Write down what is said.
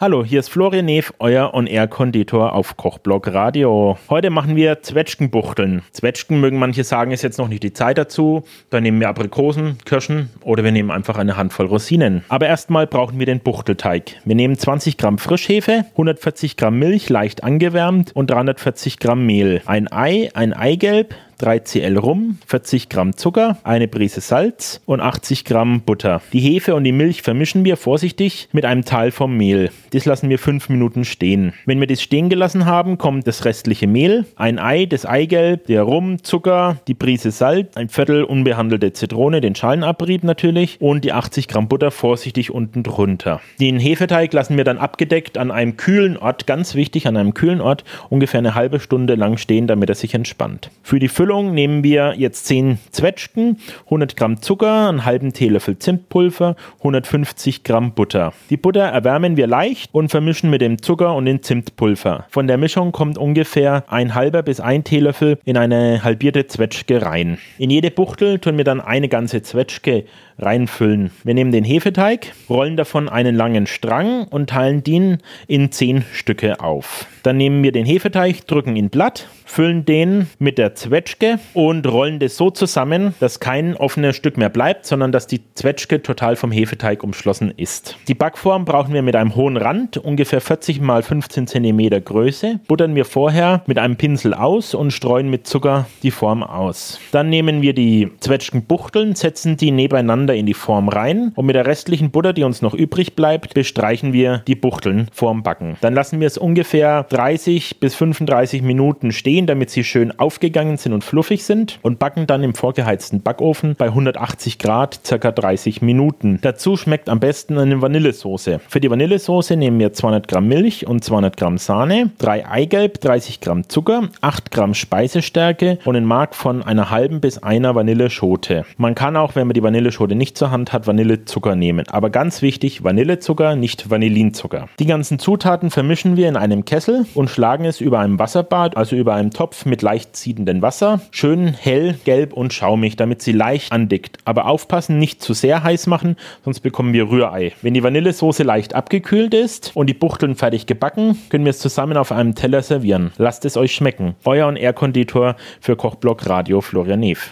Hallo, hier ist Florian Neff, euer On-Air-Konditor auf Kochblock Radio. Heute machen wir Zwetschgenbuchteln. Zwetschgen mögen manche sagen, ist jetzt noch nicht die Zeit dazu. Dann nehmen wir Aprikosen, Kirschen oder wir nehmen einfach eine Handvoll Rosinen. Aber erstmal brauchen wir den Buchtelteig. Wir nehmen 20 Gramm Frischhefe, 140 Gramm Milch leicht angewärmt und 340 Gramm Mehl. Ein Ei, ein Eigelb, 3 Cl Rum, 40 Gramm Zucker, eine Prise Salz und 80 Gramm Butter. Die Hefe und die Milch vermischen wir vorsichtig mit einem Teil vom Mehl. Das lassen wir 5 Minuten stehen. Wenn wir das stehen gelassen haben, kommt das restliche Mehl, ein Ei, das Eigelb, der Rum, Zucker, die Prise Salz, ein Viertel unbehandelte Zitrone, den Schalenabrieb natürlich und die 80 Gramm Butter vorsichtig unten drunter. Den Hefeteig lassen wir dann abgedeckt an einem kühlen Ort, ganz wichtig, an einem kühlen Ort, ungefähr eine halbe Stunde lang stehen, damit er sich entspannt. Für die Füllung Füllung nehmen wir jetzt 10 Zwetschgen, 100 Gramm Zucker, einen halben Teelöffel Zimtpulver, 150 Gramm Butter. Die Butter erwärmen wir leicht und vermischen mit dem Zucker und dem Zimtpulver. Von der Mischung kommt ungefähr ein halber bis ein Teelöffel in eine halbierte Zwetschge rein. In jede Buchtel tun wir dann eine ganze Zwetschge reinfüllen. Wir nehmen den Hefeteig, rollen davon einen langen Strang und teilen den in 10 Stücke auf. Dann nehmen wir den Hefeteig, drücken ihn platt, füllen den mit der Zwetschge und rollen das so zusammen, dass kein offenes Stück mehr bleibt, sondern dass die Zwetschge total vom Hefeteig umschlossen ist. Die Backform brauchen wir mit einem hohen Rand, ungefähr 40 x 15 cm Größe. Buttern wir vorher mit einem Pinsel aus und streuen mit Zucker die Form aus. Dann nehmen wir die Zwetschgenbuchteln, setzen die nebeneinander in die Form rein und mit der restlichen Butter, die uns noch übrig bleibt, bestreichen wir die Buchteln vorm Backen. Dann lassen wir es ungefähr 30 bis 35 Minuten stehen, damit sie schön aufgegangen sind und fluffig sind und backen dann im vorgeheizten Backofen bei 180 Grad circa 30 Minuten. Dazu schmeckt am besten eine Vanillesoße. Für die Vanillesoße nehmen wir 200 Gramm Milch und 200 Gramm Sahne, 3 Eigelb, 30 Gramm Zucker, 8 Gramm Speisestärke und ein Mark von einer halben bis einer Vanilleschote. Man kann auch, wenn man die Vanilleschote nicht zur Hand hat, Vanillezucker nehmen. Aber ganz wichtig, Vanillezucker, nicht Vanillinzucker. Die ganzen Zutaten vermischen wir in einem Kessel und schlagen es über einem Wasserbad, also über einem Topf mit leicht ziehendem Wasser, schön hell, gelb und schaumig, damit sie leicht andickt. Aber aufpassen, nicht zu sehr heiß machen, sonst bekommen wir Rührei. Wenn die Vanillesoße leicht abgekühlt ist und die Buchteln fertig gebacken, können wir es zusammen auf einem Teller servieren. Lasst es euch schmecken. Euer und Air Konditor für Kochblock Radio Florian Neef.